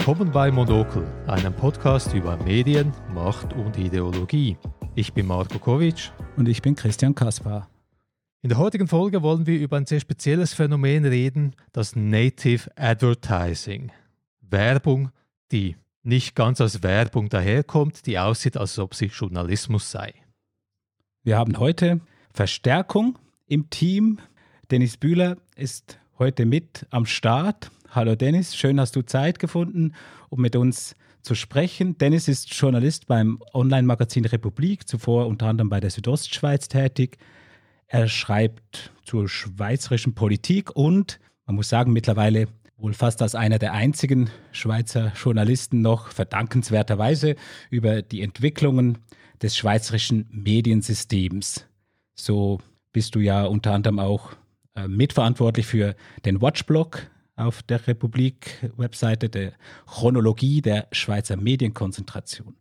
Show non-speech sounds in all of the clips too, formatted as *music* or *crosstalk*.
Willkommen bei Monokel, einem Podcast über Medien, Macht und Ideologie. Ich bin Marko Kovic. Und ich bin Christian Kaspar. In der heutigen Folge wollen wir über ein sehr spezielles Phänomen reden, das Native Advertising. Werbung, die nicht ganz als Werbung daherkommt, die aussieht, als ob sie Journalismus sei. Wir haben heute Verstärkung im Team. Dennis Bühler ist heute mit am Start. Hallo Dennis, schön hast du Zeit gefunden, um mit uns zu sprechen. Dennis ist Journalist beim Online-Magazin Republik, zuvor unter anderem bei der Südostschweiz tätig. Er schreibt zur schweizerischen Politik und man muss sagen, mittlerweile wohl fast als einer der einzigen Schweizer Journalisten noch verdankenswerterweise über die Entwicklungen des schweizerischen Mediensystems. So bist du ja unter anderem auch äh, mitverantwortlich für den Watchblog auf der Republik-Webseite der Chronologie der Schweizer Medienkonzentration.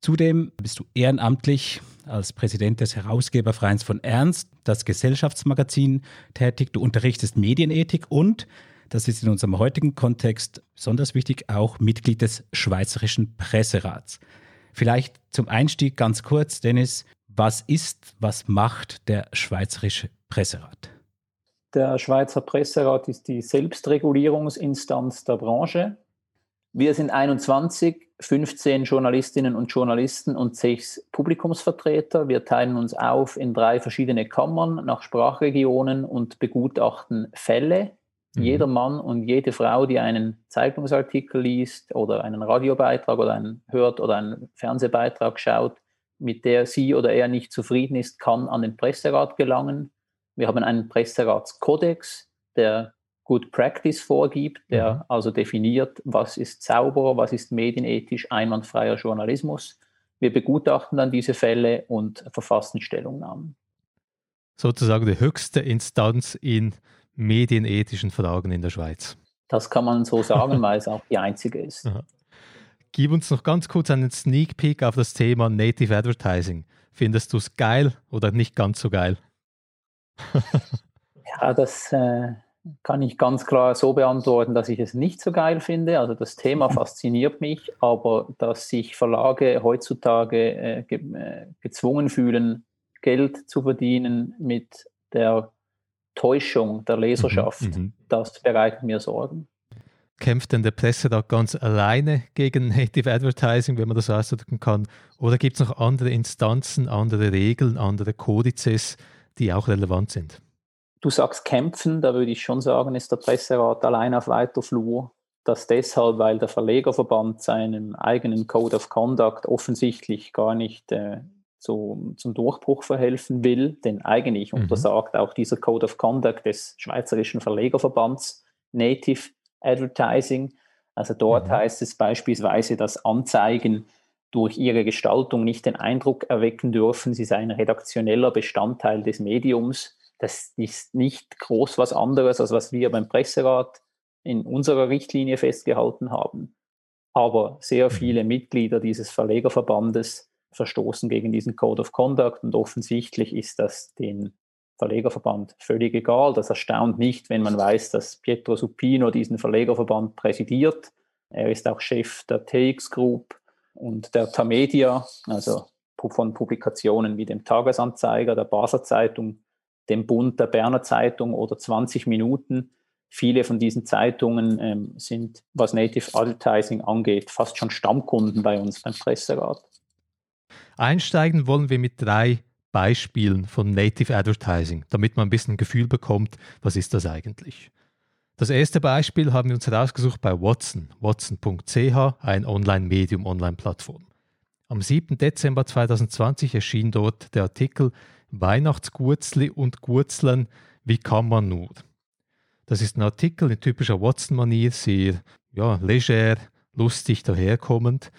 Zudem bist du ehrenamtlich als Präsident des Herausgebervereins von Ernst, das Gesellschaftsmagazin, tätig. Du unterrichtest Medienethik und, das ist in unserem heutigen Kontext besonders wichtig, auch Mitglied des Schweizerischen Presserats. Vielleicht zum Einstieg ganz kurz, Dennis, was ist, was macht der Schweizerische Presserat? Der Schweizer Presserat ist die Selbstregulierungsinstanz der Branche. Wir sind 21, 15 Journalistinnen und Journalisten und sechs Publikumsvertreter. Wir teilen uns auf in drei verschiedene Kammern nach Sprachregionen und begutachten Fälle. Mhm. Jeder Mann und jede Frau, die einen Zeitungsartikel liest oder einen Radiobeitrag oder einen hört oder einen Fernsehbeitrag schaut, mit der sie oder er nicht zufrieden ist, kann an den Presserat gelangen. Wir haben einen Presseratskodex, der Good Practice vorgibt, der mhm. also definiert, was ist sauber, was ist medienethisch einwandfreier Journalismus. Wir begutachten dann diese Fälle und verfassen Stellungnahmen. Sozusagen die höchste Instanz in medienethischen Fragen in der Schweiz. Das kann man so sagen, *laughs* weil es auch die einzige ist. Aha. Gib uns noch ganz kurz einen Sneak Peek auf das Thema Native Advertising. Findest du es geil oder nicht ganz so geil? *laughs* ja, das äh, kann ich ganz klar so beantworten, dass ich es nicht so geil finde. Also das Thema *laughs* fasziniert mich, aber dass sich Verlage heutzutage äh, ge äh, gezwungen fühlen, Geld zu verdienen mit der Täuschung der Leserschaft, mhm, mhm. das bereitet mir Sorgen. Kämpft denn der Presse da ganz alleine gegen *laughs* Native Advertising, wenn man das ausdrücken kann? Oder gibt es noch andere Instanzen, andere Regeln, andere Kodizes, die auch relevant sind? Du sagst kämpfen, da würde ich schon sagen, ist der Presserat allein auf weiter Flur. Das deshalb, weil der Verlegerverband seinem eigenen Code of Conduct offensichtlich gar nicht äh, zu, zum Durchbruch verhelfen will, denn eigentlich mhm. untersagt auch dieser Code of Conduct des Schweizerischen Verlegerverbands Native Advertising. Also dort mhm. heißt es beispielsweise, dass Anzeigen durch ihre Gestaltung nicht den Eindruck erwecken dürfen, sie seien redaktioneller Bestandteil des Mediums das ist nicht groß was anderes, als was wir beim Presserat in unserer Richtlinie festgehalten haben. Aber sehr viele Mitglieder dieses Verlegerverbandes verstoßen gegen diesen Code of Conduct und offensichtlich ist das den Verlegerverband völlig egal. Das erstaunt nicht, wenn man weiß, dass Pietro Supino diesen Verlegerverband präsidiert. Er ist auch Chef der TX Group und der Tamedia, also von Publikationen wie dem Tagesanzeiger, der Basler Zeitung dem Bund der Berner Zeitung oder 20 Minuten. Viele von diesen Zeitungen ähm, sind, was Native Advertising angeht, fast schon Stammkunden bei uns beim Presserat. Einsteigen wollen wir mit drei Beispielen von Native Advertising, damit man ein bisschen ein Gefühl bekommt, was ist das eigentlich. Das erste Beispiel haben wir uns herausgesucht bei Watson, watson.ch, ein Online-Medium, Online-Plattform. Am 7. Dezember 2020 erschien dort der Artikel Weihnachtsgurzli und Gurzlern, wie kann man nur? Das ist ein Artikel in typischer Watson-Manier, sehr ja, leger, lustig daherkommend.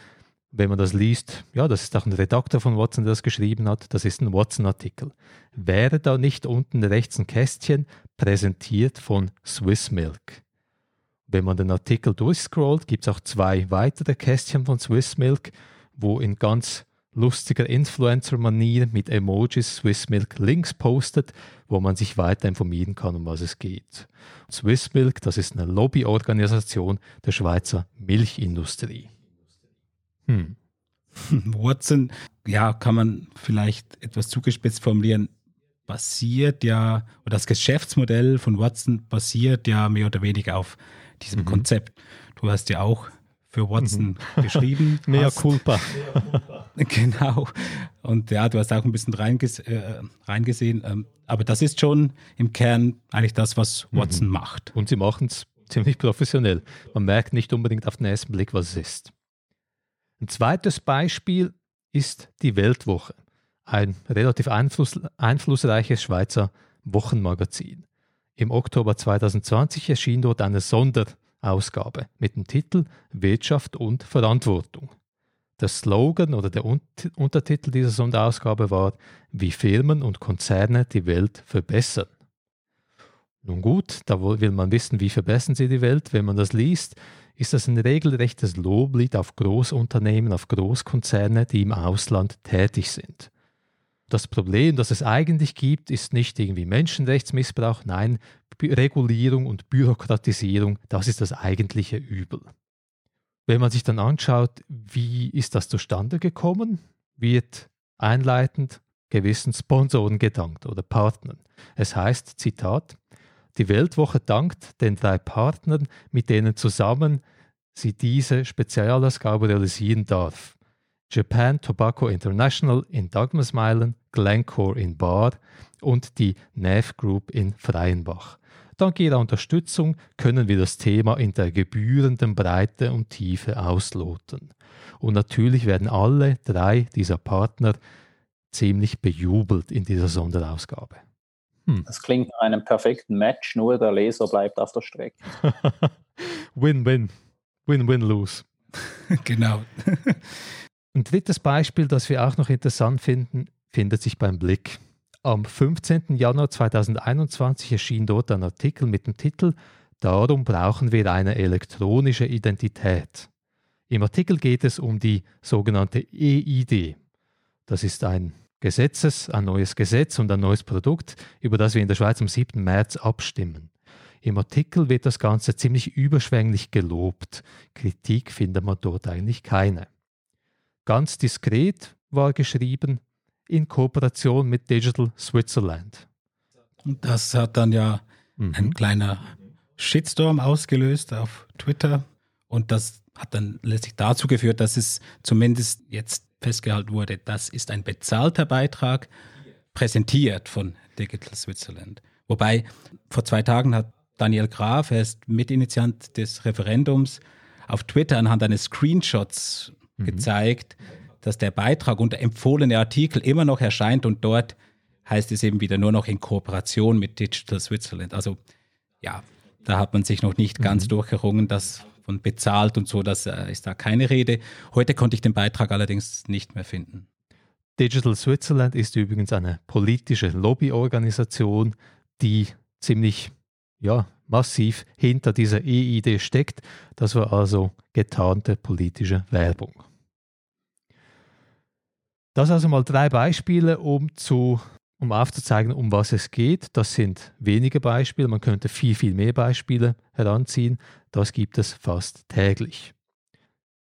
Wenn man das liest, ja, das ist auch ein Redakteur von Watson, der das geschrieben hat, das ist ein Watson-Artikel. Wäre da nicht unten rechts ein Kästchen präsentiert von Swiss Milk? Wenn man den Artikel durchscrollt, gibt es auch zwei weitere Kästchen von Swiss Milk, wo in ganz lustiger Influencer-Manier mit Emojis Swissmilk Links postet, wo man sich weiter informieren kann, um was es geht. Swissmilk, das ist eine Lobbyorganisation der Schweizer Milchindustrie. Hm. *laughs* Watson, ja, kann man vielleicht etwas zugespitzt formulieren, basiert ja, oder das Geschäftsmodell von Watson basiert ja mehr oder weniger auf diesem mhm. Konzept. Du hast ja auch für Watson mhm. *laughs* geschrieben. *laughs* Mea culpa. *laughs* genau. Und ja, du hast auch ein bisschen reinges äh, reingesehen. Ähm, aber das ist schon im Kern eigentlich das, was mhm. Watson mhm. macht. Und sie machen es ziemlich professionell. Man merkt nicht unbedingt auf den ersten Blick, was es ist. Ein zweites Beispiel ist die Weltwoche, ein relativ einfluss einflussreiches Schweizer Wochenmagazin. Im Oktober 2020 erschien dort eine Sonderausgabe mit dem Titel Wirtschaft und Verantwortung. Der Slogan oder der Untertitel dieser Sonderausgabe war Wie Firmen und Konzerne die Welt verbessern. Nun gut, da will man wissen, wie verbessern sie die Welt. Wenn man das liest, ist das ein regelrechtes Loblied auf Großunternehmen, auf Großkonzerne, die im Ausland tätig sind. Das Problem, das es eigentlich gibt, ist nicht irgendwie Menschenrechtsmissbrauch, nein, Regulierung und Bürokratisierung, das ist das eigentliche Übel. Wenn man sich dann anschaut, wie ist das zustande gekommen, wird einleitend gewissen Sponsoren gedankt oder Partnern. Es heißt, Zitat, die Weltwoche dankt den drei Partnern, mit denen zusammen sie diese Spezialausgabe realisieren darf. Japan Tobacco International in Dagmersmeilen, Glencore in Bar und die NAV Group in Freienbach. Dank ihrer Unterstützung können wir das Thema in der gebührenden Breite und Tiefe ausloten. Und natürlich werden alle drei dieser Partner ziemlich bejubelt in dieser Sonderausgabe. Hm. Das klingt nach einem perfekten Match, nur der Leser bleibt auf der Strecke. *laughs* Win-win. Win-win-lose. *laughs* genau. *laughs* Ein drittes Beispiel, das wir auch noch interessant finden, findet sich beim Blick. Am 15. Januar 2021 erschien dort ein Artikel mit dem Titel Darum brauchen wir eine elektronische Identität. Im Artikel geht es um die sogenannte EID. Das ist ein Gesetzes, ein neues Gesetz und ein neues Produkt, über das wir in der Schweiz am 7. März abstimmen. Im Artikel wird das Ganze ziemlich überschwänglich gelobt. Kritik findet man dort eigentlich keine. Ganz diskret war geschrieben, in Kooperation mit Digital Switzerland. Und das hat dann ja mhm. ein kleiner Shitstorm ausgelöst auf Twitter und das hat dann letztlich dazu geführt, dass es zumindest jetzt festgehalten wurde, das ist ein bezahlter Beitrag, präsentiert von Digital Switzerland. Wobei vor zwei Tagen hat Daniel Graf, er ist Mitinitiant des Referendums, auf Twitter anhand eines Screenshots mhm. gezeigt, dass der Beitrag und der empfohlene Artikel immer noch erscheint und dort heißt es eben wieder nur noch in Kooperation mit Digital Switzerland. Also ja, da hat man sich noch nicht ganz mhm. durchgerungen, dass von bezahlt und so, das äh, ist da keine Rede. Heute konnte ich den Beitrag allerdings nicht mehr finden. Digital Switzerland ist übrigens eine politische Lobbyorganisation, die ziemlich ja, massiv hinter dieser EID steckt. Das war also getarnte politische Werbung. Das also mal drei Beispiele, um, zu, um aufzuzeigen, um was es geht. Das sind wenige Beispiele, man könnte viel, viel mehr Beispiele heranziehen. Das gibt es fast täglich.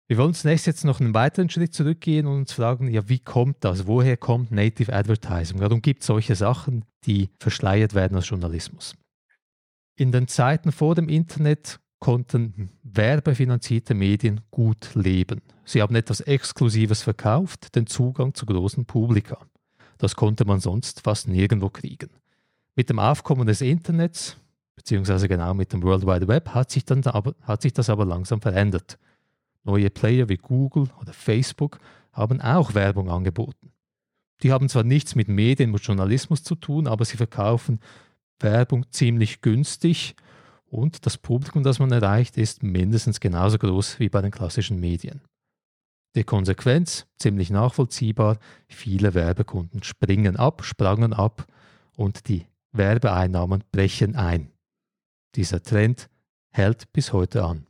Wir wollen zunächst jetzt noch einen weiteren Schritt zurückgehen und uns fragen, ja, wie kommt das? Woher kommt Native Advertising? Warum gibt es solche Sachen, die verschleiert werden als Journalismus? In den Zeiten vor dem Internet konnten werbefinanzierte Medien gut leben. Sie haben etwas Exklusives verkauft, den Zugang zu großen Publika. Das konnte man sonst fast nirgendwo kriegen. Mit dem Aufkommen des Internets, beziehungsweise genau mit dem World Wide Web, hat sich, dann aber, hat sich das aber langsam verändert. Neue Player wie Google oder Facebook haben auch Werbung angeboten. Die haben zwar nichts mit Medien und Journalismus zu tun, aber sie verkaufen Werbung ziemlich günstig und das Publikum, das man erreicht, ist mindestens genauso groß wie bei den klassischen Medien. Die Konsequenz ziemlich nachvollziehbar, viele Werbekunden springen ab, sprangen ab und die Werbeeinnahmen brechen ein. Dieser Trend hält bis heute an.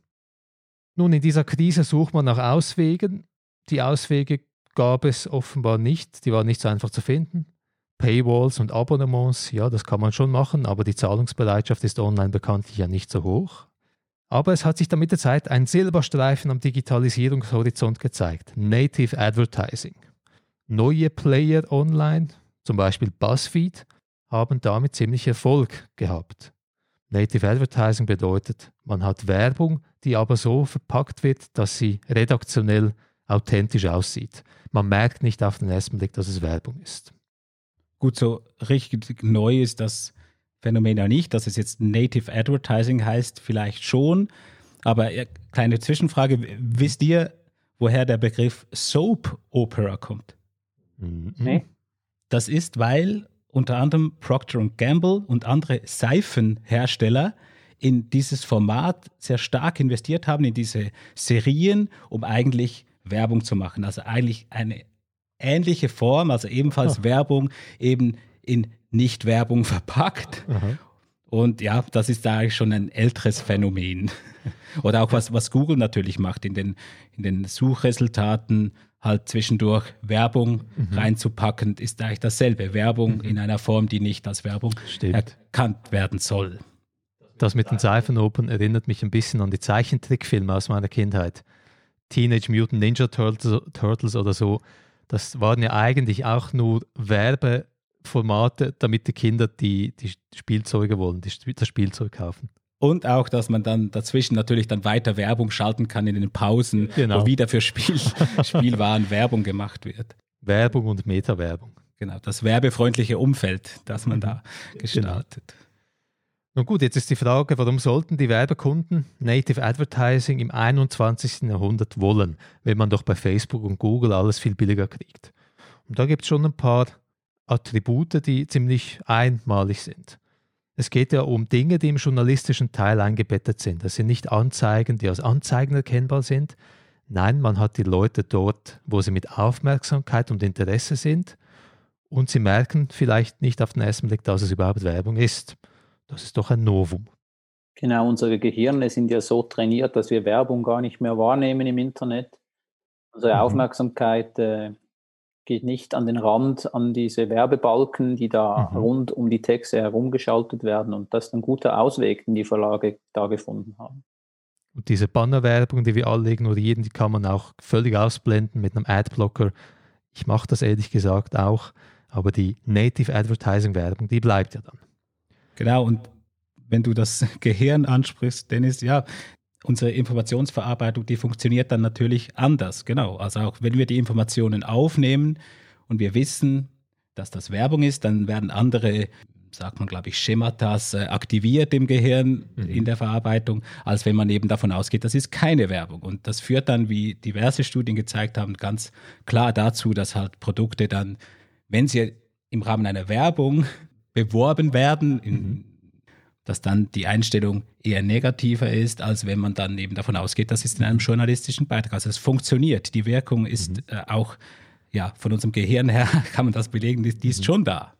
Nun, in dieser Krise sucht man nach Auswegen. Die Auswege gab es offenbar nicht. Die waren nicht so einfach zu finden. Paywalls und Abonnements, ja, das kann man schon machen, aber die Zahlungsbereitschaft ist online bekanntlich ja nicht so hoch. Aber es hat sich dann mit der Zeit ein Silberstreifen am Digitalisierungshorizont gezeigt. Native Advertising. Neue Player online, zum Beispiel BuzzFeed, haben damit ziemlich Erfolg gehabt. Native Advertising bedeutet, man hat Werbung, die aber so verpackt wird, dass sie redaktionell authentisch aussieht. Man merkt nicht auf den ersten Blick, dass es Werbung ist. Gut, so richtig neu ist das Phänomen ja nicht, dass es jetzt Native Advertising heißt, vielleicht schon. Aber kleine Zwischenfrage, wisst ihr, woher der Begriff Soap Opera kommt? Mhm. Nee. Das ist, weil unter anderem Procter Gamble und andere Seifenhersteller in dieses Format sehr stark investiert haben, in diese Serien, um eigentlich Werbung zu machen. Also eigentlich eine ähnliche Form, also ebenfalls oh. Werbung, eben in Nicht-Werbung *laughs* verpackt. Aha. Und ja, das ist da eigentlich schon ein älteres Phänomen. *laughs* Oder auch was, was Google natürlich macht, in den, in den Suchresultaten halt zwischendurch Werbung mhm. reinzupacken, ist eigentlich dasselbe. Werbung mhm. in einer Form, die nicht als Werbung Stimmt. erkannt werden soll. Das mit den Seifenopern erinnert mich ein bisschen an die Zeichentrickfilme aus meiner Kindheit. Teenage Mutant Ninja Turtles, Turtles oder so. Das waren ja eigentlich auch nur Werbeformate, damit die Kinder die, die Spielzeuge wollen, die, das Spielzeug kaufen. Und auch, dass man dann dazwischen natürlich dann weiter Werbung schalten kann in den Pausen, genau. wo wieder für Spiel, *laughs* Spielwaren Werbung gemacht wird. Werbung und Meta-Werbung. Genau, das werbefreundliche Umfeld, das man da genau. gestaltet. Genau. Nun gut, jetzt ist die Frage, warum sollten die Werbekunden Native Advertising im 21. Jahrhundert wollen, wenn man doch bei Facebook und Google alles viel billiger kriegt? Und da gibt es schon ein paar Attribute, die ziemlich einmalig sind. Es geht ja um Dinge, die im journalistischen Teil eingebettet sind. Das sind nicht Anzeigen, die als Anzeigen erkennbar sind. Nein, man hat die Leute dort, wo sie mit Aufmerksamkeit und Interesse sind und sie merken vielleicht nicht auf den ersten Blick, dass es überhaupt Werbung ist. Das ist doch ein Novum. Genau, unsere Gehirne sind ja so trainiert, dass wir Werbung gar nicht mehr wahrnehmen im Internet. Unsere mhm. Aufmerksamkeit äh, geht nicht an den Rand, an diese Werbebalken, die da mhm. rund um die Texte herumgeschaltet werden. Und das ist ein guter Ausweg, den die Verlage da gefunden haben. Und diese Bannerwerbung, die wir alle ignorieren, die kann man auch völlig ausblenden mit einem Adblocker. Ich mache das ehrlich gesagt auch, aber die Native Advertising Werbung, die bleibt ja dann. Genau, und wenn du das *laughs* Gehirn ansprichst, Dennis, ja, unsere Informationsverarbeitung, die funktioniert dann natürlich anders. Genau. Also auch wenn wir die Informationen aufnehmen und wir wissen, dass das Werbung ist, dann werden andere, sagt man, glaube ich, Schematas äh, aktiviert im Gehirn mhm. in der Verarbeitung, als wenn man eben davon ausgeht, das ist keine Werbung. Und das führt dann, wie diverse Studien gezeigt haben, ganz klar dazu, dass halt Produkte dann, wenn sie im Rahmen einer Werbung beworben werden, in, mhm. dass dann die Einstellung eher negativer ist, als wenn man dann eben davon ausgeht, das ist in einem journalistischen Beitrag. Also es funktioniert. Die Wirkung ist mhm. äh, auch, ja, von unserem Gehirn her *laughs* kann man das belegen, die, die ist mhm. schon da.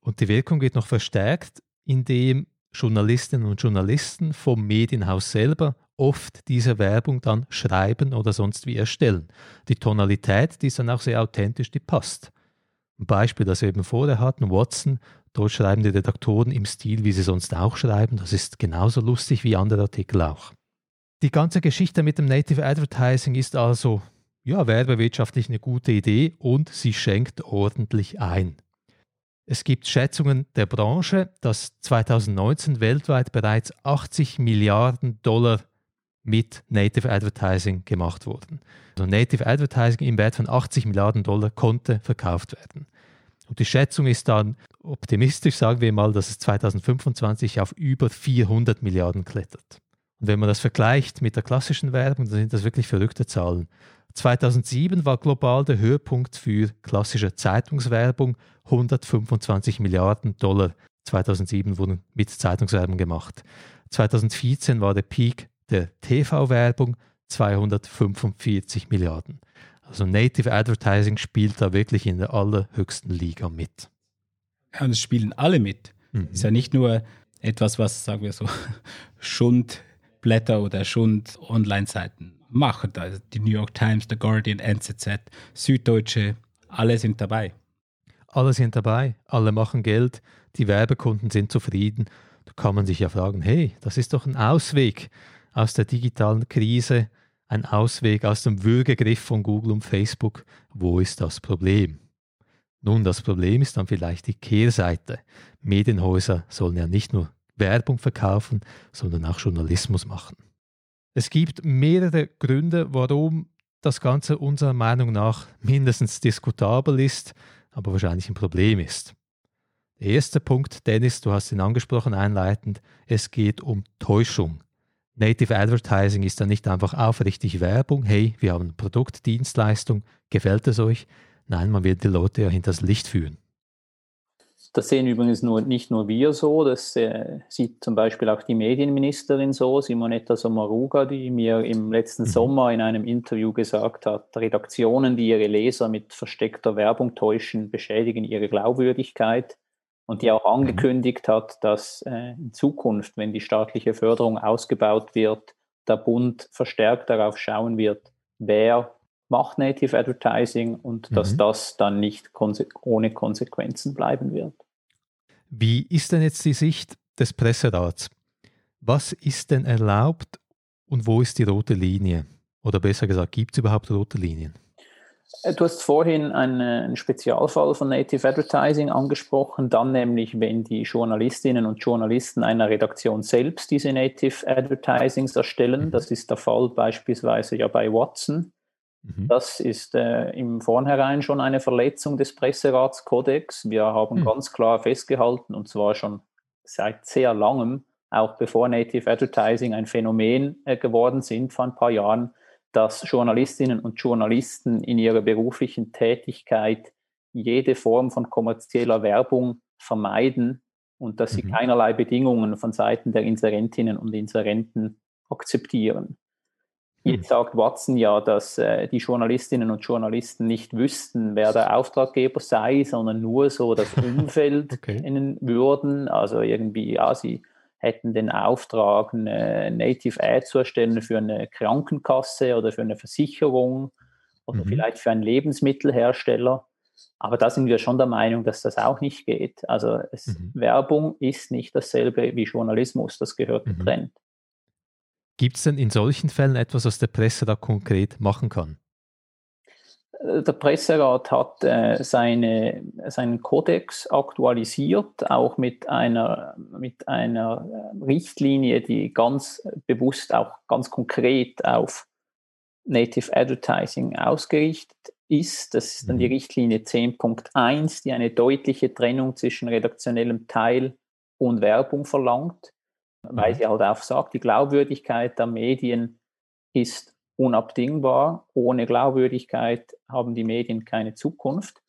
Und die Wirkung wird noch verstärkt, indem Journalistinnen und Journalisten vom Medienhaus selber oft diese Werbung dann schreiben oder sonst wie erstellen. Die Tonalität, die ist dann auch sehr authentisch, die passt. Ein Beispiel, das wir eben vorher hatten, Watson Dort schreiben die Redaktoren im Stil, wie sie sonst auch schreiben. Das ist genauso lustig wie andere Artikel auch. Die ganze Geschichte mit dem Native Advertising ist also ja, werbewirtschaftlich eine gute Idee und sie schenkt ordentlich ein. Es gibt Schätzungen der Branche, dass 2019 weltweit bereits 80 Milliarden Dollar mit Native Advertising gemacht wurden. Also Native Advertising im Wert von 80 Milliarden Dollar konnte verkauft werden. Und die Schätzung ist dann optimistisch, sagen wir mal, dass es 2025 auf über 400 Milliarden klettert. Und wenn man das vergleicht mit der klassischen Werbung, dann sind das wirklich verrückte Zahlen. 2007 war global der Höhepunkt für klassische Zeitungswerbung 125 Milliarden Dollar. 2007 wurden mit Zeitungswerbung gemacht. 2014 war der Peak der TV-Werbung 245 Milliarden. Also Native Advertising spielt da wirklich in der allerhöchsten Liga mit. Ja, und es spielen alle mit. Mhm. Ist ja nicht nur etwas, was, sagen wir so, *laughs* Schundblätter oder Schund-Online-Seiten machen. Also die New York Times, The Guardian, NZZ, Süddeutsche, alle sind dabei. Alle sind dabei, alle machen Geld, die Werbekunden sind zufrieden. Da kann man sich ja fragen, hey, das ist doch ein Ausweg aus der digitalen Krise, ein Ausweg aus dem Würgegriff von Google und Facebook. Wo ist das Problem? Nun, das Problem ist dann vielleicht die Kehrseite. Medienhäuser sollen ja nicht nur Werbung verkaufen, sondern auch Journalismus machen. Es gibt mehrere Gründe, warum das Ganze unserer Meinung nach mindestens diskutabel ist, aber wahrscheinlich ein Problem ist. Der erste Punkt, Dennis, du hast ihn angesprochen einleitend, es geht um Täuschung. Native Advertising ist dann nicht einfach aufrichtig Werbung, hey, wir haben Produkt, Dienstleistung, gefällt es euch? Nein, man wird die Leute ja hinters Licht führen. Das sehen übrigens nur, nicht nur wir so, das äh, sieht zum Beispiel auch die Medienministerin so, Simonetta Sommaruga, die mir im letzten mhm. Sommer in einem Interview gesagt hat, Redaktionen, die ihre Leser mit versteckter Werbung täuschen, beschädigen ihre Glaubwürdigkeit und die auch mhm. angekündigt hat, dass äh, in Zukunft, wenn die staatliche Förderung ausgebaut wird, der Bund verstärkt darauf schauen wird, wer macht Native Advertising und mhm. dass das dann nicht konse ohne Konsequenzen bleiben wird. Wie ist denn jetzt die Sicht des Presserats? Was ist denn erlaubt und wo ist die rote Linie? Oder besser gesagt, gibt es überhaupt rote Linien? Äh, du hast vorhin einen Spezialfall von Native Advertising angesprochen, dann nämlich, wenn die Journalistinnen und Journalisten einer Redaktion selbst diese Native Advertisings erstellen. Mhm. Das ist der Fall beispielsweise ja bei Watson. Mhm. Das ist äh, im Vornherein schon eine Verletzung des Presseratskodex. Wir haben mhm. ganz klar festgehalten, und zwar schon seit sehr langem, auch bevor Native Advertising ein Phänomen äh, geworden sind vor ein paar Jahren, dass Journalistinnen und Journalisten in ihrer beruflichen Tätigkeit jede Form von kommerzieller Werbung vermeiden und dass sie mhm. keinerlei Bedingungen von Seiten der Inserentinnen und Inserenten akzeptieren. Jetzt sagt Watson ja, dass äh, die Journalistinnen und Journalisten nicht wüssten, wer der Auftraggeber sei, sondern nur so das *laughs* Umfeld okay. kennen würden. Also irgendwie, ja, sie hätten den Auftrag, eine Native Ad zu erstellen für eine Krankenkasse oder für eine Versicherung oder mhm. vielleicht für einen Lebensmittelhersteller. Aber da sind wir schon der Meinung, dass das auch nicht geht. Also es, mhm. Werbung ist nicht dasselbe wie Journalismus, das gehört mhm. getrennt. Gibt es denn in solchen Fällen etwas, was der Presserat konkret machen kann? Der Presserat hat äh, seine, seinen Kodex aktualisiert, auch mit einer, mit einer äh, Richtlinie, die ganz bewusst auch ganz konkret auf Native Advertising ausgerichtet ist. Das ist dann die mhm. Richtlinie 10.1, die eine deutliche Trennung zwischen redaktionellem Teil und Werbung verlangt weil mhm. sie halt auch sagt, die Glaubwürdigkeit der Medien ist unabdingbar. Ohne Glaubwürdigkeit haben die Medien keine Zukunft.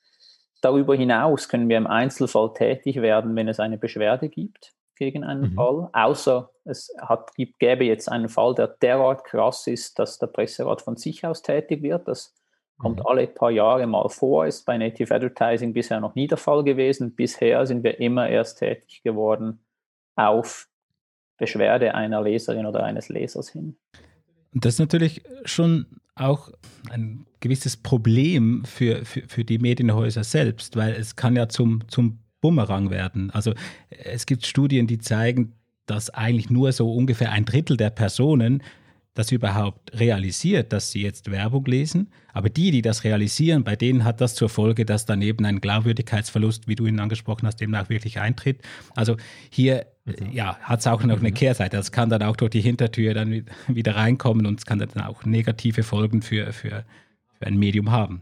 Darüber hinaus können wir im Einzelfall tätig werden, wenn es eine Beschwerde gibt gegen einen mhm. Fall, außer es hat, gibt, gäbe jetzt einen Fall, der derart krass ist, dass der Presserat von sich aus tätig wird. Das kommt mhm. alle paar Jahre mal vor, ist bei Native Advertising bisher noch nie der Fall gewesen. Bisher sind wir immer erst tätig geworden auf Beschwerde einer Leserin oder eines Lesers hin. Und das ist natürlich schon auch ein gewisses Problem für, für, für die Medienhäuser selbst, weil es kann ja zum, zum Bumerang werden. Also es gibt Studien, die zeigen, dass eigentlich nur so ungefähr ein Drittel der Personen das überhaupt realisiert, dass sie jetzt Werbung lesen. Aber die, die das realisieren, bei denen hat das zur Folge, dass daneben ein Glaubwürdigkeitsverlust, wie du ihn angesprochen hast, eben auch wirklich eintritt. Also hier mhm. ja, hat es auch noch eine mhm. Kehrseite. Das kann dann auch durch die Hintertür dann wieder reinkommen und es kann dann auch negative Folgen für, für, für ein Medium haben.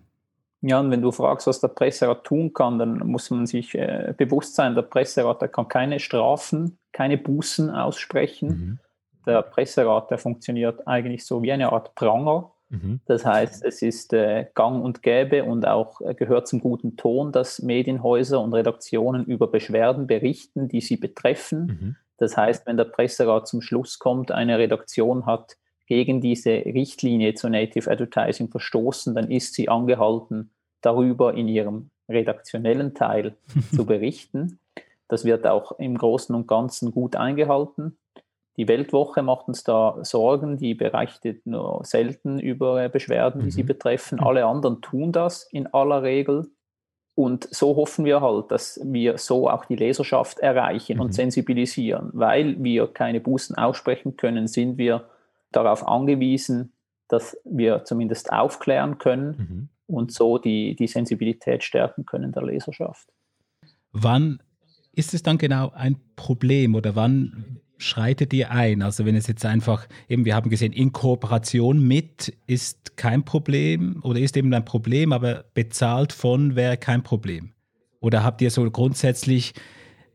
Ja, und wenn du fragst, was der Presserat tun kann, dann muss man sich äh, bewusst sein, der Presserat der kann keine Strafen, keine Bußen aussprechen. Mhm der Presserat, der funktioniert eigentlich so wie eine Art Pranger. Mhm. Das heißt, es ist äh, gang und gäbe und auch äh, gehört zum guten Ton, dass Medienhäuser und Redaktionen über Beschwerden berichten, die sie betreffen. Mhm. Das heißt, wenn der Presserat zum Schluss kommt, eine Redaktion hat gegen diese Richtlinie zu Native Advertising verstoßen, dann ist sie angehalten, darüber in ihrem redaktionellen Teil *laughs* zu berichten. Das wird auch im Großen und Ganzen gut eingehalten. Die Weltwoche macht uns da Sorgen, die berichtet nur selten über Beschwerden, die mhm. sie betreffen. Alle anderen tun das in aller Regel. Und so hoffen wir halt, dass wir so auch die Leserschaft erreichen mhm. und sensibilisieren. Weil wir keine Bußen aussprechen können, sind wir darauf angewiesen, dass wir zumindest aufklären können mhm. und so die, die Sensibilität stärken können der Leserschaft. Wann ist es dann genau ein Problem oder wann schreitet ihr ein? Also wenn es jetzt einfach, eben wir haben gesehen, in Kooperation mit ist kein Problem oder ist eben ein Problem, aber bezahlt von wäre kein Problem. Oder habt ihr so grundsätzlich,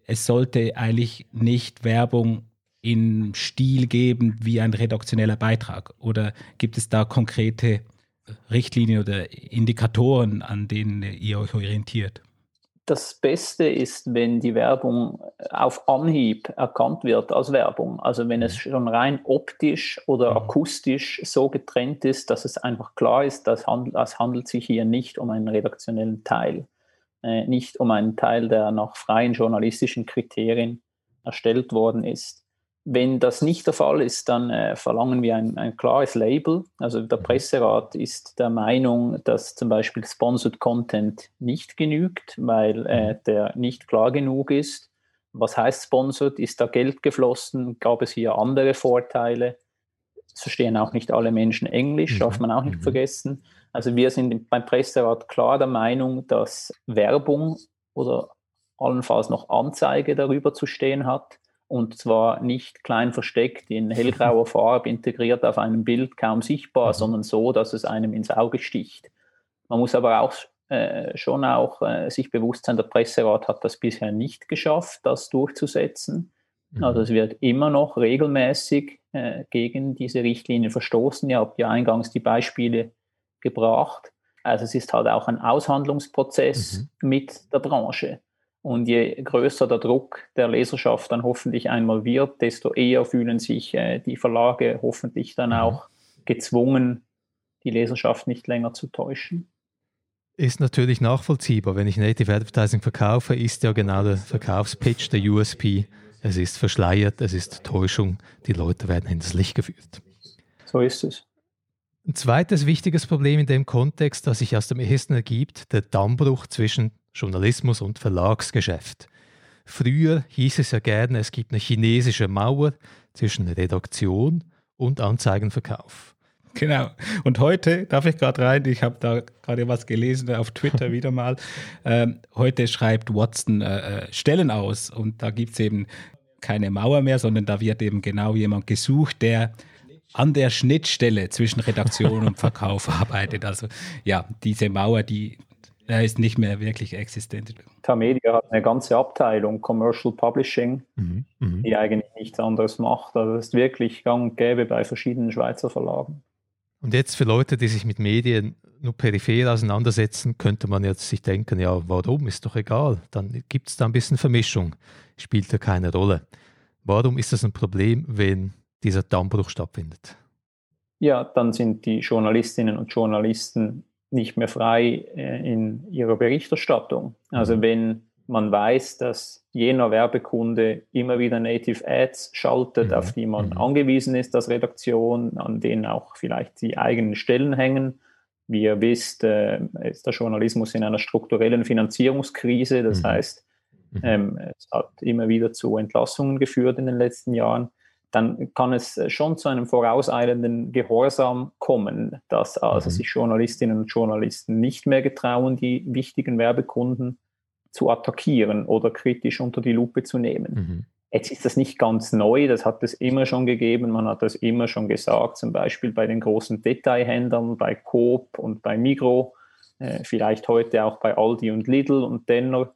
es sollte eigentlich nicht Werbung in Stil geben wie ein redaktioneller Beitrag? Oder gibt es da konkrete Richtlinien oder Indikatoren, an denen ihr euch orientiert? Das Beste ist, wenn die Werbung auf Anhieb erkannt wird als Werbung. Also wenn es mhm. schon rein optisch oder mhm. akustisch so getrennt ist, dass es einfach klar ist, dass es handelt sich hier nicht um einen redaktionellen Teil, äh, nicht um einen Teil, der nach freien journalistischen Kriterien erstellt worden ist. Wenn das nicht der Fall ist, dann äh, verlangen wir ein, ein, klares Label. Also der mhm. Presserat ist der Meinung, dass zum Beispiel Sponsored Content nicht genügt, weil äh, mhm. der nicht klar genug ist. Was heißt Sponsored? Ist da Geld geflossen? Gab es hier andere Vorteile? Es verstehen auch nicht alle Menschen Englisch, darf mhm. man auch nicht vergessen. Also wir sind beim Presserat klar der Meinung, dass Werbung oder allenfalls noch Anzeige darüber zu stehen hat und zwar nicht klein versteckt in hellgrauer Farbe integriert auf einem Bild kaum sichtbar, mhm. sondern so, dass es einem ins Auge sticht. Man muss aber auch äh, schon auch äh, sich bewusst sein, der Presserat hat das bisher nicht geschafft, das durchzusetzen. Mhm. Also es wird immer noch regelmäßig äh, gegen diese Richtlinien verstoßen. Ihr habt ja eingangs die Beispiele gebracht. Also es ist halt auch ein Aushandlungsprozess mhm. mit der Branche. Und je größer der Druck der Leserschaft dann hoffentlich einmal wird, desto eher fühlen sich äh, die Verlage hoffentlich dann mhm. auch gezwungen, die Leserschaft nicht länger zu täuschen. Ist natürlich nachvollziehbar. Wenn ich Native Advertising verkaufe, ist ja genau der Verkaufspitch, der USP. Es ist verschleiert, es ist Täuschung. Die Leute werden ins Licht geführt. So ist es. Ein zweites wichtiges Problem in dem Kontext, das sich aus dem ersten ergibt, der Dammbruch zwischen Journalismus und Verlagsgeschäft. Früher hieß es ja gerne, es gibt eine chinesische Mauer zwischen Redaktion und Anzeigenverkauf. Genau. Und heute, darf ich gerade rein, ich habe da gerade was gelesen auf Twitter *laughs* wieder mal. Ähm, heute schreibt Watson äh, äh Stellen aus und da gibt es eben keine Mauer mehr, sondern da wird eben genau jemand gesucht, der an der Schnittstelle zwischen Redaktion und *laughs* Verkauf arbeitet. Also ja, diese Mauer, die, er ist nicht mehr wirklich existent. Tamedia hat eine ganze Abteilung Commercial Publishing, mhm, mhm. die eigentlich nichts anderes macht. Also das ist wirklich gang und gäbe bei verschiedenen Schweizer Verlagen. Und jetzt für Leute, die sich mit Medien nur peripher auseinandersetzen, könnte man jetzt sich denken, ja, warum? Ist doch egal. Dann gibt es da ein bisschen Vermischung. Spielt ja keine Rolle. Warum ist das ein Problem, wenn dieser Dammbruch stattfindet? Ja, dann sind die Journalistinnen und Journalisten nicht mehr frei äh, in ihrer Berichterstattung. Also mhm. wenn man weiß, dass jener Werbekunde immer wieder Native Ads schaltet, mhm. auf die man mhm. angewiesen ist als Redaktion, an denen auch vielleicht die eigenen Stellen hängen. Wie ihr wisst, äh, ist der Journalismus in einer strukturellen Finanzierungskrise. Das mhm. heißt, mhm. ähm, es hat immer wieder zu Entlassungen geführt in den letzten Jahren dann kann es äh, schon zu einem vorauseilenden Gehorsam kommen, dass also mhm. sich Journalistinnen und Journalisten nicht mehr getrauen, die wichtigen Werbekunden zu attackieren oder kritisch unter die Lupe zu nehmen. Mhm. Jetzt ist das nicht ganz neu, das hat es immer schon gegeben, man hat das immer schon gesagt, zum Beispiel bei den großen Detailhändlern, bei Coop und bei Migro, äh, vielleicht heute auch bei Aldi und Lidl und Denner,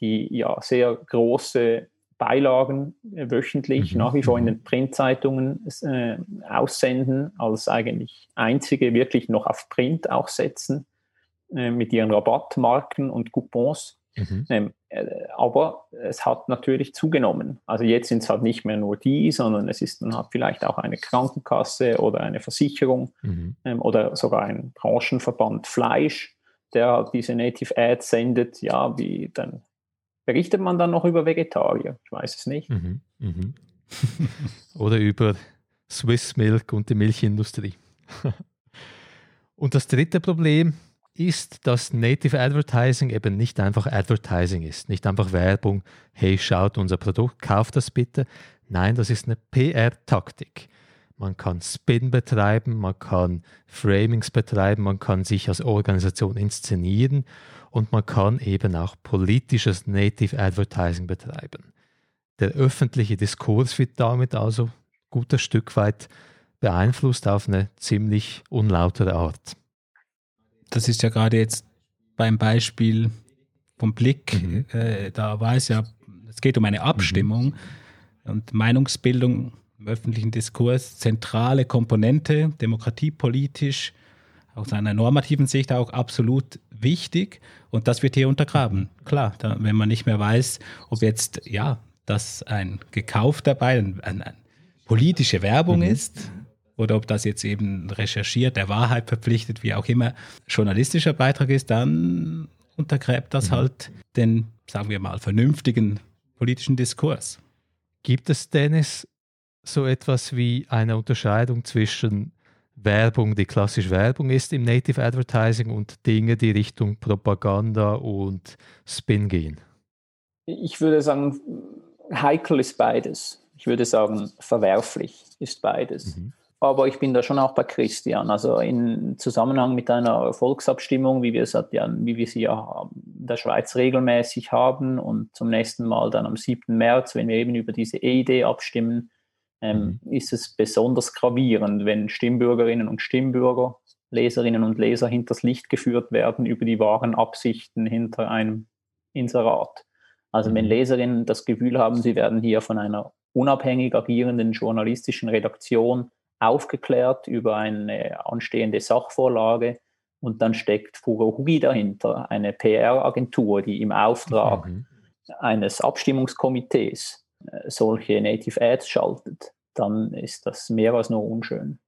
die ja sehr große Beilagen äh, wöchentlich mhm. nach wie vor in mhm. den Printzeitungen äh, aussenden, als eigentlich einzige wirklich noch auf Print auch setzen, äh, mit ihren Rabattmarken und Coupons. Mhm. Ähm, äh, aber es hat natürlich zugenommen. Also jetzt sind es halt nicht mehr nur die, sondern es ist dann halt vielleicht auch eine Krankenkasse oder eine Versicherung mhm. ähm, oder sogar ein Branchenverband Fleisch, der halt diese Native Ads sendet, ja, wie dann Berichtet man dann noch über Vegetarier? Ich weiß es nicht. Mhm, mhm. *laughs* oder über Swiss Milk und die Milchindustrie. *laughs* und das dritte Problem ist, dass Native Advertising eben nicht einfach Advertising ist, nicht einfach Werbung, hey, schaut unser Produkt, kauft das bitte. Nein, das ist eine PR-Taktik. Man kann Spin betreiben, man kann Framings betreiben, man kann sich als Organisation inszenieren und man kann eben auch politisches Native Advertising betreiben. Der öffentliche Diskurs wird damit also ein gutes Stück weit beeinflusst auf eine ziemlich unlautere Art das ist ja gerade jetzt beim Beispiel vom Blick, mhm. äh, da war es ja, es geht um eine Abstimmung mhm. und Meinungsbildung im öffentlichen Diskurs, zentrale Komponente, demokratiepolitisch, aus einer normativen Sicht auch absolut wichtig und das wird hier untergraben. Klar, da, wenn man nicht mehr weiß, ob jetzt, ja, das ein gekaufter dabei, ein, ein, ein politische Werbung mhm. ist, oder ob das jetzt eben recherchiert, der Wahrheit verpflichtet, wie auch immer, journalistischer Beitrag ist, dann untergräbt das mhm. halt den, sagen wir mal, vernünftigen politischen Diskurs. Gibt es, Dennis, so etwas wie eine Unterscheidung zwischen Werbung, die klassisch Werbung ist im Native Advertising und Dinge, die Richtung Propaganda und Spin gehen? Ich würde sagen, heikel ist beides. Ich würde sagen, verwerflich ist beides. Mhm. Aber ich bin da schon auch bei Christian. Also in Zusammenhang mit einer Volksabstimmung, wie wir, es ja, wie wir sie ja in der Schweiz regelmäßig haben und zum nächsten Mal dann am 7. März, wenn wir eben über diese EID abstimmen, ähm, mhm. ist es besonders gravierend, wenn Stimmbürgerinnen und Stimmbürger, Leserinnen und Leser hinters Licht geführt werden über die wahren Absichten hinter einem Inserat. Also wenn mhm. Leserinnen das Gefühl haben, sie werden hier von einer unabhängig agierenden journalistischen Redaktion aufgeklärt über eine anstehende Sachvorlage und dann steckt Furohugi dahinter, eine PR-Agentur, die im Auftrag mhm. eines Abstimmungskomitees solche Native Ads schaltet, dann ist das mehr als nur unschön.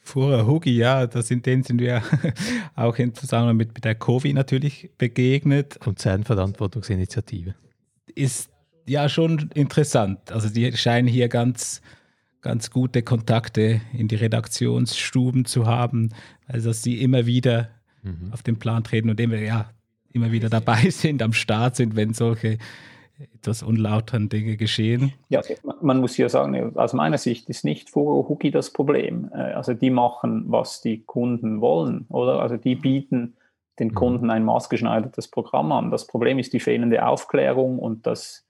Fura Hugi, ja, das sind, denen sind wir *laughs* auch in Zusammenhang mit, mit der Covid natürlich begegnet. Konzernverantwortungsinitiative. Ist ja schon interessant. Also die scheinen hier ganz ganz gute Kontakte in die Redaktionsstuben zu haben, also dass sie immer wieder mhm. auf den Plan treten und immer, ja, immer wieder dabei *laughs* sind, am Start sind, wenn solche etwas unlauteren Dinge geschehen. Ja, man muss hier sagen, aus meiner Sicht ist nicht Furo Huki das Problem. Äh, also die machen, was die Kunden wollen, oder? Also die bieten den mhm. Kunden ein maßgeschneidertes Programm an. Das Problem ist die fehlende Aufklärung und das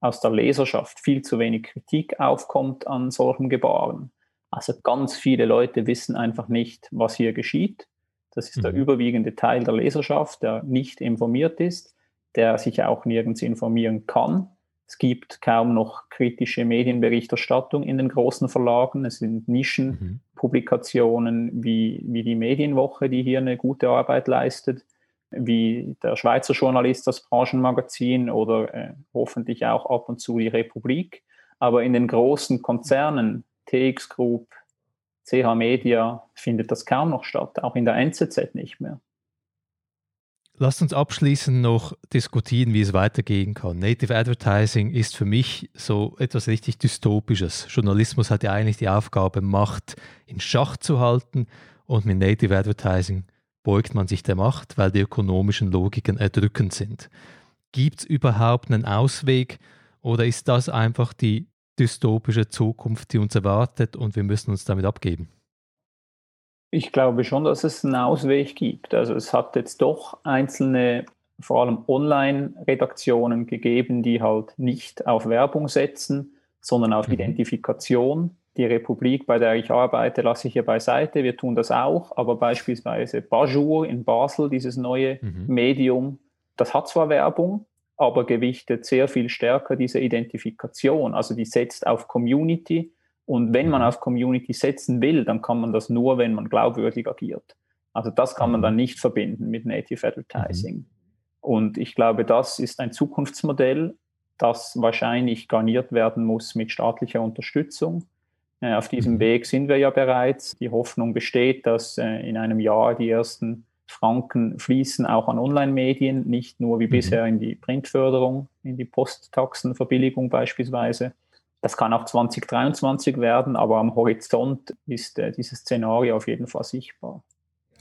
aus der Leserschaft viel zu wenig Kritik aufkommt an solchen Gebaren. Also ganz viele Leute wissen einfach nicht, was hier geschieht. Das ist mhm. der überwiegende Teil der Leserschaft, der nicht informiert ist, der sich auch nirgends informieren kann. Es gibt kaum noch kritische Medienberichterstattung in den großen Verlagen. Es sind Nischenpublikationen wie, wie die Medienwoche, die hier eine gute Arbeit leistet wie der Schweizer Journalist das Branchenmagazin oder äh, hoffentlich auch ab und zu die Republik. Aber in den großen Konzernen, TX Group, CH Media, findet das kaum noch statt, auch in der NZZ nicht mehr. Lasst uns abschließend noch diskutieren, wie es weitergehen kann. Native Advertising ist für mich so etwas richtig Dystopisches. Journalismus hat ja eigentlich die Aufgabe, Macht in Schach zu halten und mit Native Advertising beugt man sich der Macht, weil die ökonomischen Logiken erdrückend sind. Gibt es überhaupt einen Ausweg oder ist das einfach die dystopische Zukunft, die uns erwartet und wir müssen uns damit abgeben? Ich glaube schon, dass es einen Ausweg gibt. Also es hat jetzt doch einzelne, vor allem Online-Redaktionen gegeben, die halt nicht auf Werbung setzen, sondern auf mhm. Identifikation die Republik, bei der ich arbeite, lasse ich hier beiseite. Wir tun das auch, aber beispielsweise Bajour in Basel, dieses neue mhm. Medium, das hat zwar Werbung, aber gewichtet sehr viel stärker diese Identifikation. Also die setzt auf Community. Und wenn man auf Community setzen will, dann kann man das nur, wenn man glaubwürdig agiert. Also das kann man mhm. dann nicht verbinden mit Native Advertising. Mhm. Und ich glaube, das ist ein Zukunftsmodell, das wahrscheinlich garniert werden muss mit staatlicher Unterstützung. Äh, auf diesem mhm. Weg sind wir ja bereits. Die Hoffnung besteht, dass äh, in einem Jahr die ersten Franken fließen auch an Online-Medien, nicht nur wie mhm. bisher in die Printförderung, in die Posttaxenverbilligung beispielsweise, Das kann auch 2023 werden, aber am Horizont ist äh, dieses Szenario auf jeden Fall sichtbar.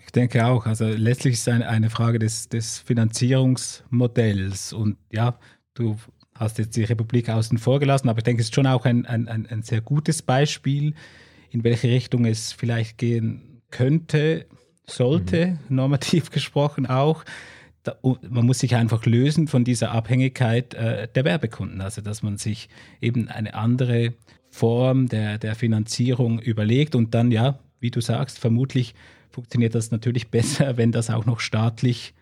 Ich denke auch. Also letztlich ist es eine, eine Frage des, des Finanzierungsmodells. Und ja, du hast jetzt die Republik außen vor gelassen, aber ich denke, es ist schon auch ein, ein, ein sehr gutes Beispiel, in welche Richtung es vielleicht gehen könnte, sollte, mhm. normativ *laughs* gesprochen auch. Man muss sich einfach lösen von dieser Abhängigkeit äh, der Werbekunden, also dass man sich eben eine andere Form der, der Finanzierung überlegt und dann, ja, wie du sagst, vermutlich funktioniert das natürlich *laughs* besser, wenn das auch noch staatlich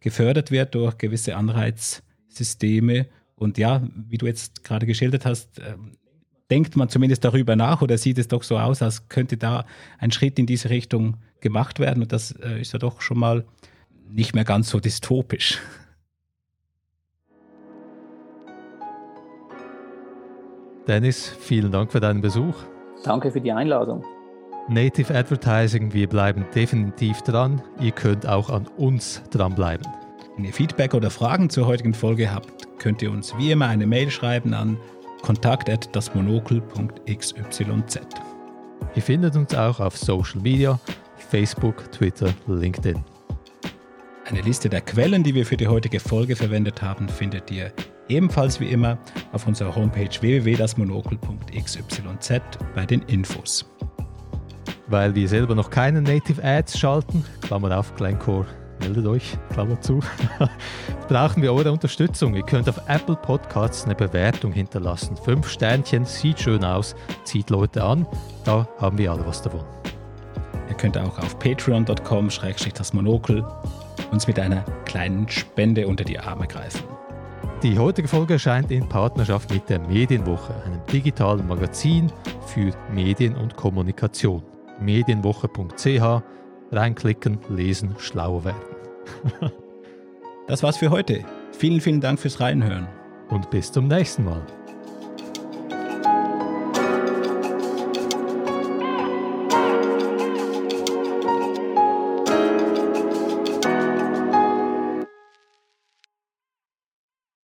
gefördert wird durch gewisse Anreizsysteme. Und ja, wie du jetzt gerade geschildert hast, äh, denkt man zumindest darüber nach oder sieht es doch so aus, als könnte da ein Schritt in diese Richtung gemacht werden. Und das äh, ist ja doch schon mal nicht mehr ganz so dystopisch. Dennis, vielen Dank für deinen Besuch. Danke für die Einladung. Native Advertising, wir bleiben definitiv dran. Ihr könnt auch an uns dranbleiben. Wenn ihr Feedback oder Fragen zur heutigen Folge habt, könnt ihr uns wie immer eine Mail schreiben an kontakt@dasmonokel.xyz. Ihr findet uns auch auf Social Media, Facebook, Twitter, LinkedIn. Eine Liste der Quellen, die wir für die heutige Folge verwendet haben, findet ihr ebenfalls wie immer auf unserer Homepage www.dasmonokel.xyz bei den Infos. Weil wir selber noch keine Native Ads schalten, Klammer auf, Glencore, meldet euch, Klammer zu, *laughs* brauchen wir eure Unterstützung. Ihr könnt auf Apple Podcasts eine Bewertung hinterlassen. Fünf Sternchen, sieht schön aus, zieht Leute an, da haben wir alle was davon. Ihr könnt auch auf patreon.com-das Monokel uns mit einer kleinen Spende unter die Arme greifen. Die heutige Folge erscheint in Partnerschaft mit der Medienwoche, einem digitalen Magazin für Medien und Kommunikation. Medienwoche.ch reinklicken, lesen, schlauer werden. das war's für heute. Vielen, vielen Dank fürs Reinhören. Und bis zum nächsten Mal.